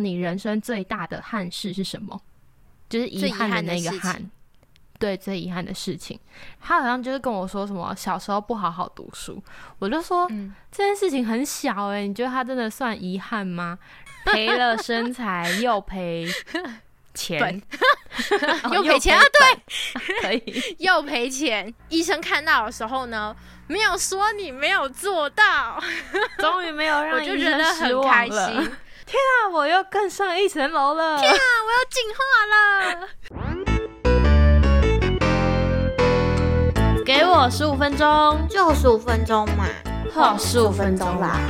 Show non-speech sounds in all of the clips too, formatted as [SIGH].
你人生最大的憾事是什么？就是遗憾的那个憾。对，最遗憾的事情，他好像就是跟我说什么小时候不好好读书，我就说这件事情很小哎，你觉得他真的算遗憾吗？赔了身材又赔钱，又赔钱 [LAUGHS] 啊？对，可以 [LAUGHS] 又赔钱。医生看到的时候呢，没有说你没有做到，[LAUGHS] 终于没有让医生很开心。天啊，我又更上一层楼了！天啊，我要进化了！给我十五分钟，就十五分钟嘛，好，十五分钟吧。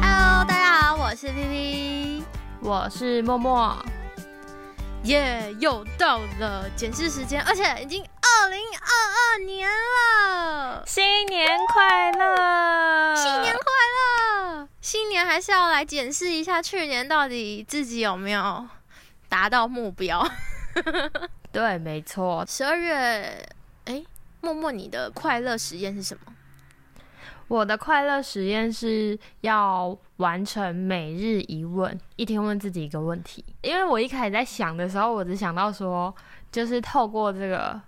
Hello，大家好，我是 P P，我是默默。耶，又到了检视时间，而且已经二零二二年了，新年快乐！新年快乐！新年还是要来检视一下去年到底自己有没有达到目标。[LAUGHS] 对，没错。十二月，哎，默默，你的快乐实验是什么？我的快乐实验是要完成每日一问，一天问自己一个问题。因为我一开始在想的时候，我只想到说，就是透过这个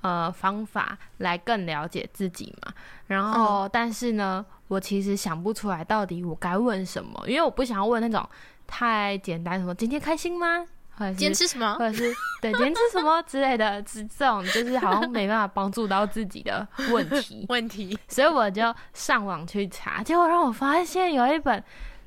呃方法来更了解自己嘛。然后，但是呢，我其实想不出来到底我该问什么，因为我不想要问那种太简单，什么今天开心吗？或者坚持什么，或者是对坚持什么之类的，这这种就是好像没办法帮助到自己的问题。[LAUGHS] 问题，所以我就上网去查，结果让我发现有一本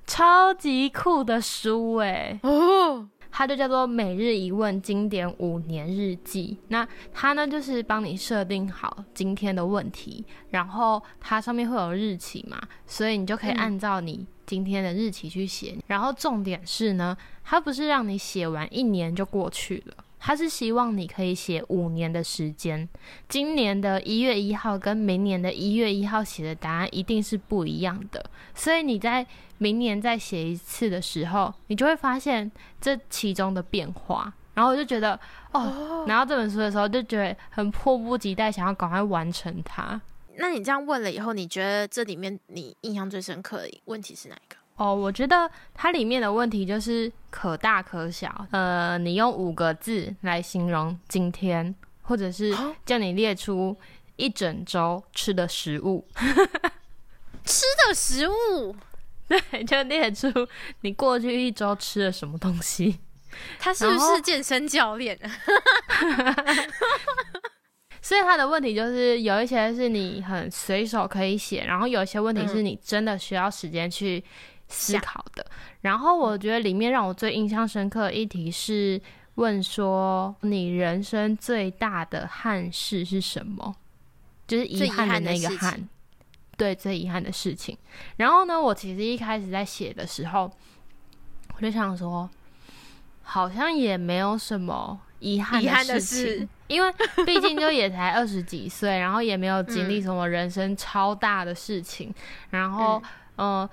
超级酷的书，哎哦，它就叫做《每日一问经典五年日记》。那它呢，就是帮你设定好今天的问题，然后它上面会有日期嘛，所以你就可以按照你。今天的日期去写，然后重点是呢，它不是让你写完一年就过去了，它是希望你可以写五年的时间。今年的一月一号跟明年的一月一号写的答案一定是不一样的，所以你在明年再写一次的时候，你就会发现这其中的变化。然后我就觉得，哦，拿到这本书的时候就觉得很迫不及待，想要赶快完成它。那你这样问了以后，你觉得这里面你印象最深刻的问题是哪一个？哦，我觉得它里面的问题就是可大可小。呃，你用五个字来形容今天，或者是叫你列出一整周吃的食物。[LAUGHS] 吃的食物，[LAUGHS] 对，就列出你过去一周吃了什么东西。他是不是健身教练？[LAUGHS] 所以他的问题就是有一些是你很随手可以写，然后有一些问题是你真的需要时间去思考的。然后我觉得里面让我最印象深刻的一题是问说你人生最大的憾事是什么？就是遗憾的那个憾，对，最遗憾的事情。然后呢，我其实一开始在写的时候，我就想说，好像也没有什么。遗憾的事情，因为毕竟就也才二十几岁，然后也没有经历什么人生超大的事情。然后，嗯，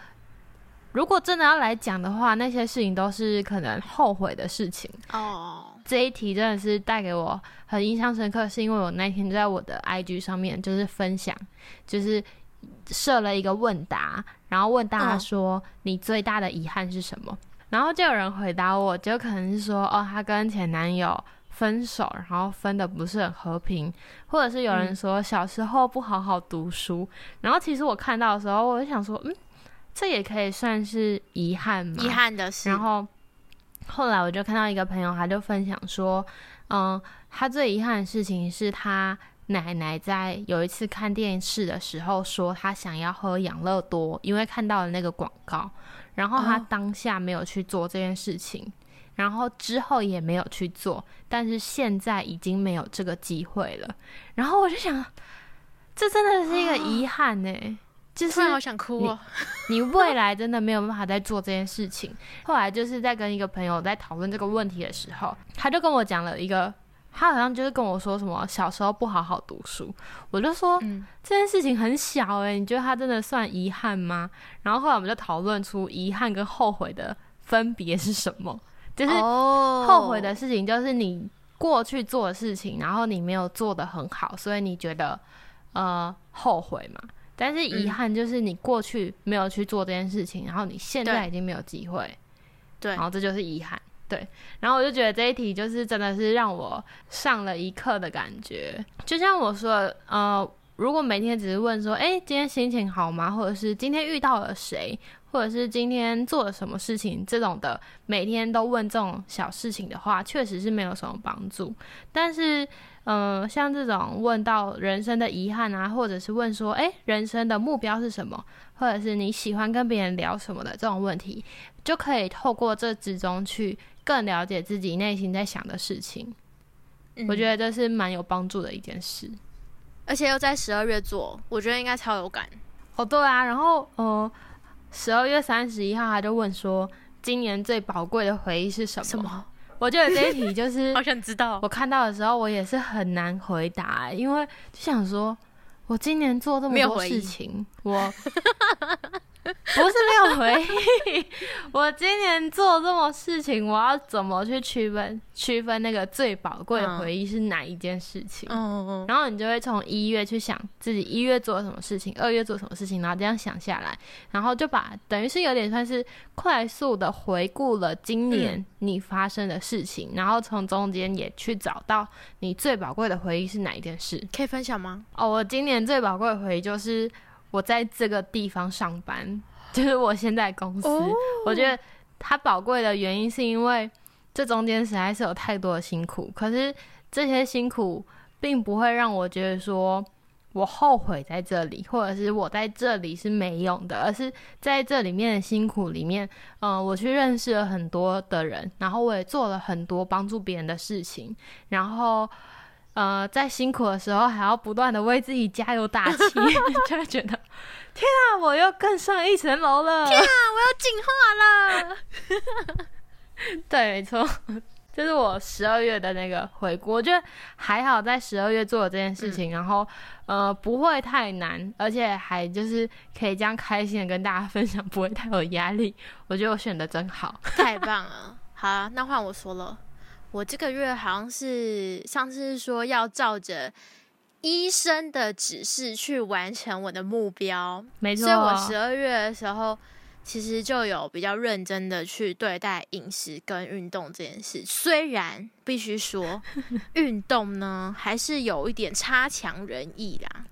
如果真的要来讲的话，那些事情都是可能后悔的事情。哦，这一题真的是带给我很印象深刻，是因为我那天在我的 IG 上面就是分享，就是设了一个问答，然后问大家说你最大的遗憾是什么？然后就有人回答我，就可能是说，哦，他跟前男友。分手，然后分的不是很和平，或者是有人说小时候不好好读书，然后其实我看到的时候，我就想说，嗯，这也可以算是遗憾嘛？遗憾的事。然后后来我就看到一个朋友，他就分享说，嗯，他最遗憾的事情是他奶奶在有一次看电视的时候说他想要喝养乐多，因为看到了那个广告，然后他当下没有去做这件事情。然后之后也没有去做，但是现在已经没有这个机会了。然后我就想，这真的是一个遗憾呢。就是好想哭哦。[LAUGHS] 你未来真的没有办法再做这件事情。后来就是在跟一个朋友在讨论这个问题的时候，他就跟我讲了一个，他好像就是跟我说什么小时候不好好读书。我就说，嗯，这件事情很小诶，你觉得他真的算遗憾吗？然后后来我们就讨论出遗憾跟后悔的分别是什么。就是后悔的事情，就是你过去做的事情，然后你没有做的很好，所以你觉得呃后悔嘛？但是遗憾就是你过去没有去做这件事情，然后你现在已经没有机会，对，然后这就是遗憾。对，然后我就觉得这一题就是真的是让我上了一课的感觉。就像我说，呃，如果每天只是问说，哎，今天心情好吗？或者是今天遇到了谁？或者是今天做了什么事情？这种的每天都问这种小事情的话，确实是没有什么帮助。但是，嗯，像这种问到人生的遗憾啊，或者是问说，哎，人生的目标是什么？或者是你喜欢跟别人聊什么的这种问题，就可以透过这之中去。更了解自己内心在想的事情，我觉得这是蛮有帮助的一件事，而且又在十二月做，我觉得应该超有感。哦，对啊，然后呃，十二月三十一号他就问说，今年最宝贵的回忆是什么？什么？我觉得这一题就是 [LAUGHS] 好想知道。我看到的时候，我也是很难回答，因为就想说，我今年做这么多事情，我。[LAUGHS] 不是没有回忆，我今年做这么事情，我要怎么去区分区分那个最宝贵的回忆是哪一件事情？嗯嗯嗯。然后你就会从一月去想自己一月做了什么事情，二月做什么事情，然后这样想下来，然后就把等于是有点算是快速的回顾了今年你发生的事情，然后从中间也去找到你最宝贵的回忆是哪一件事？可以分享吗？哦，我今年最宝贵的回忆就是。我在这个地方上班，就是我现在公司。我觉得它宝贵的原因是因为这中间实在是有太多的辛苦，可是这些辛苦并不会让我觉得说我后悔在这里，或者是我在这里是没用的，而是在这里面的辛苦里面，嗯，我去认识了很多的人，然后我也做了很多帮助别人的事情，然后。呃，在辛苦的时候还要不断的为自己加油打气，[LAUGHS] 就会觉得天啊，我又更上一层楼了！天啊，我要进化了！[LAUGHS] 对，没错，这是我十二月的那个回顾。我觉得还好，在十二月做了这件事情，然后呃不会太难，而且还就是可以这样开心的跟大家分享，不会太有压力。我觉得我选的真好，太棒了！好，那换我说了。我这个月好像是上次是说要照着医生的指示去完成我的目标，没错。所以我十二月的时候其实就有比较认真的去对待饮食跟运动这件事。虽然必须说 [LAUGHS] 运动呢还是有一点差强人意啦，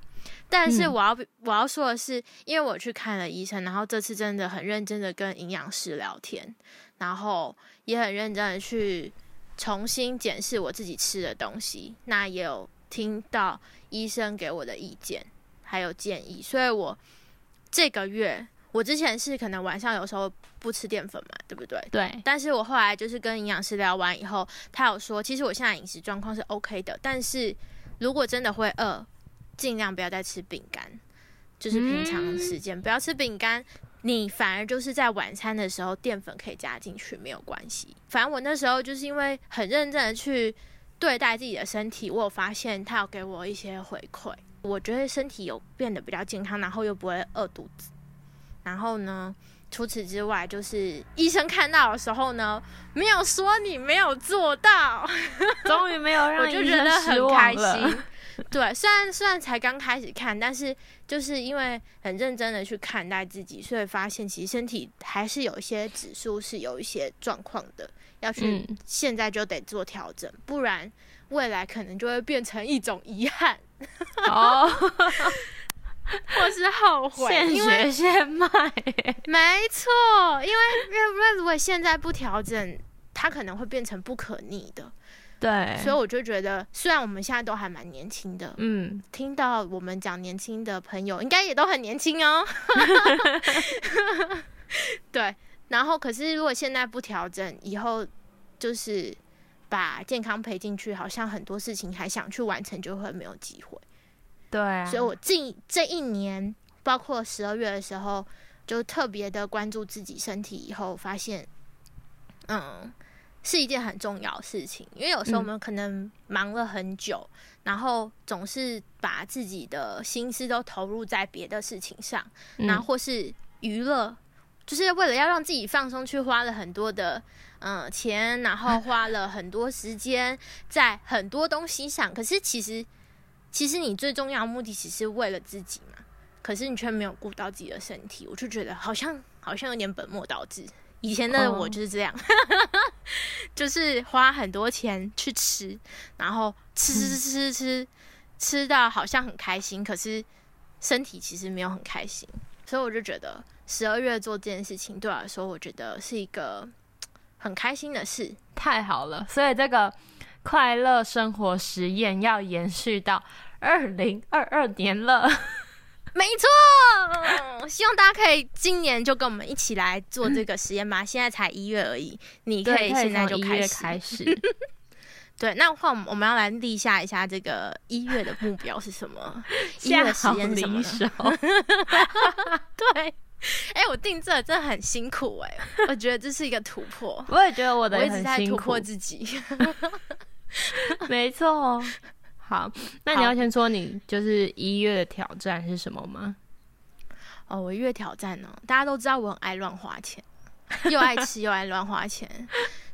但是我要我要说的是，因为我去看了医生，然后这次真的很认真的跟营养师聊天，然后也很认真的去。重新检视我自己吃的东西，那也有听到医生给我的意见，还有建议，所以我这个月我之前是可能晚上有时候不吃淀粉嘛，对不对？对。但是我后来就是跟营养师聊完以后，他有说，其实我现在饮食状况是 OK 的，但是如果真的会饿，尽量不要再吃饼干，就是平常时间不要吃饼干。你反而就是在晚餐的时候淀粉可以加进去没有关系。反正我那时候就是因为很认真的去对待自己的身体，我有发现他有给我一些回馈，我觉得身体有变得比较健康，然后又不会饿肚子。然后呢，除此之外，就是医生看到的时候呢，没有说你没有做到，[LAUGHS] 终于没有让我就觉得很开心。对，虽然虽然才刚开始看，但是就是因为很认真的去看待自己，所以发现其实身体还是有一些指数是有一些状况的，要去现在就得做调整，不然未来可能就会变成一种遗憾哦，或是后悔，[LAUGHS] 现学现卖，没错，因为因为如果现在不调整，它可能会变成不可逆的。对，所以我就觉得，虽然我们现在都还蛮年轻的，嗯，听到我们讲年轻的朋友，应该也都很年轻哦。[LAUGHS] 对，然后可是如果现在不调整，以后就是把健康赔进去，好像很多事情还想去完成，就会没有机会。对，所以我近这一年，包括十二月的时候，就特别的关注自己身体，以后发现，嗯。是一件很重要的事情，因为有时候我们可能忙了很久，然后总是把自己的心思都投入在别的事情上，然后或是娱乐，就是为了要让自己放松，去花了很多的嗯钱，然后花了很多时间在很多东西上。可是其实，其实你最重要的目的，只是为了自己嘛。可是你却没有顾到自己的身体，我就觉得好像好像有点本末倒置。以前的我就是这样，[LAUGHS] 就是花很多钱去吃，然后吃吃吃吃吃吃到好像很开心，可是身体其实没有很开心。所以我就觉得十二月做这件事情对我来说，我觉得是一个很开心的事。太好了，所以这个快乐生活实验要延续到二零二二年了。没错，希望大家可以今年就跟我们一起来做这个实验吧。现在才一月而已，你可以现在就开始。开始。[LAUGHS] 对，那换我们我们要来立下一下这个一月的目标是什么？[LAUGHS] 一月的实验是什么？[LAUGHS] 对，哎，我定这真的很辛苦哎，我觉得这是一个突破。我也觉得我的一直在突破自己。没错。好，那你要先说你就是一月的挑战是什么吗？哦，我一月挑战呢，大家都知道我很爱乱花钱，又爱吃又爱乱花钱，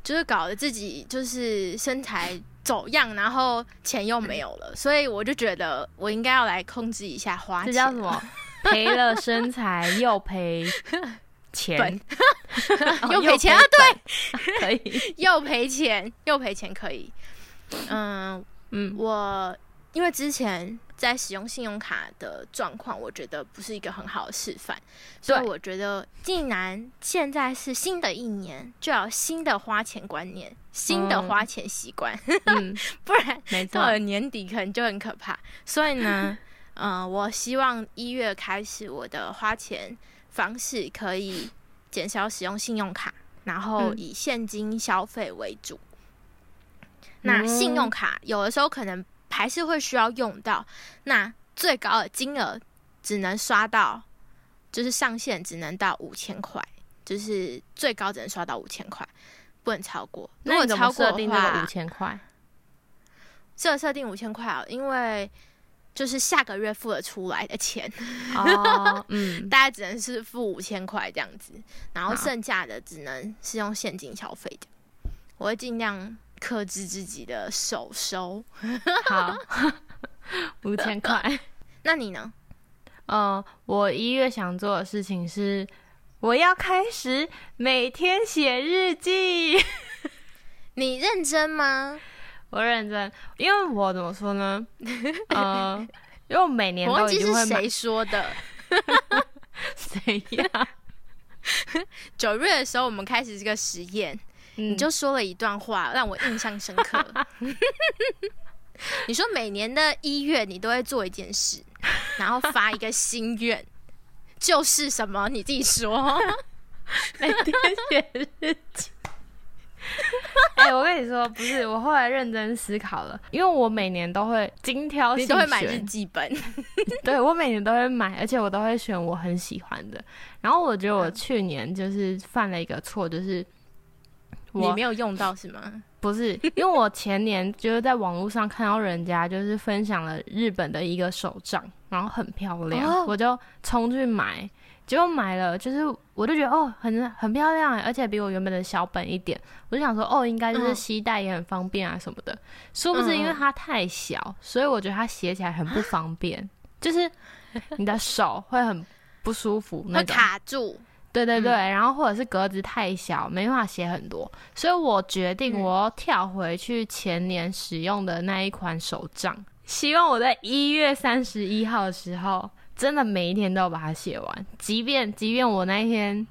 就是搞得自己就是身材走样，然后钱又没有了，所以我就觉得我应该要来控制一下花钱。这叫什么？[LAUGHS] 赔了身材又赔钱，[LAUGHS] 又赔钱啊？对，[LAUGHS] 可以，又赔钱又赔钱可以，嗯。嗯，我因为之前在使用信用卡的状况，我觉得不是一个很好的示范，所以我觉得既然现在是新的一年，就要新的花钱观念、新的花钱习惯，[LAUGHS] 不然到了年底可能就很可怕。所以呢，嗯，我希望一月开始我的花钱方式可以减少使用信用卡，然后以现金消费为主。那信用卡有的时候可能还是会需要用到，那最高的金额只能刷到，就是上限只能到五千块，就是最高只能刷到五千块，不能超过。如果超过的话，五千块，设设定五千块啊，因为就是下个月付了出来的钱，哦，[LAUGHS] 嗯，大概只能是付五千块这样子，然后剩下的只能是用现金消费的，我会尽量。克制自己的手收，好，[LAUGHS] 五千块。[LAUGHS] 那你呢？嗯，我一月想做的事情是，我要开始每天写日记。[LAUGHS] 你认真吗？我认真，因为我怎么说呢？呃，因为我每年都一定会谁说的？谁呀？九月的时候，我们开始这个实验。你就说了一段话让我印象深刻。[LAUGHS] 你说每年的一月你都会做一件事，然后发一个心愿，就是什么？你自己说。[LAUGHS] 每天写日记。[LAUGHS] 哎，我跟你说，不是，我后来认真思考了，因为我每年都会精挑细选，都会买日记本。对，我每年都会买，而且我都会选我很喜欢的。然后我觉得我去年就是犯了一个错，就是。你没有用到是吗？[LAUGHS] 不是，因为我前年就是在网络上看到人家就是分享了日本的一个手账，然后很漂亮，我就冲去买，结果买了，就是我就觉得哦，很很漂亮，而且比我原本的小本一点，我就想说哦，应该就是携带也很方便啊什么的，殊不知因为它太小，所以我觉得它写起来很不方便，就是你的手会很不舒服，会卡住。对对对，然后或者是格子太小，没办法写很多，所以我决定我要跳回去前年使用的那一款手账，希望我在一月三十一号的时候，真的每一天都要把它写完，即便即便我那一天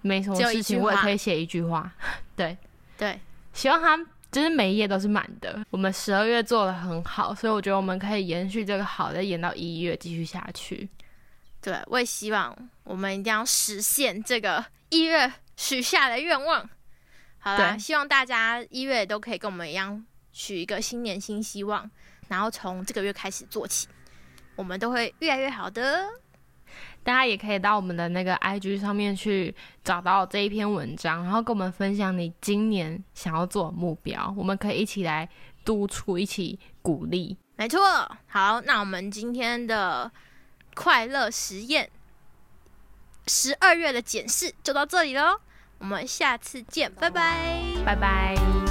没什么事情，我也可以写一句话。对。对，希望它就是每一页都是满的。我们十二月做的很好，所以我觉得我们可以延续这个好再延到一月继续下去。对，我也希望我们一定要实现这个一月许下的愿望。好啦，希望大家一月都可以跟我们一样许一个新年新希望，然后从这个月开始做起，我们都会越来越好的。大家也可以到我们的那个 IG 上面去找到这一篇文章，然后跟我们分享你今年想要做的目标，我们可以一起来督促，一起鼓励。没错，好，那我们今天的。快乐实验，十二月的检视就到这里喽，我们下次见，拜拜，拜拜。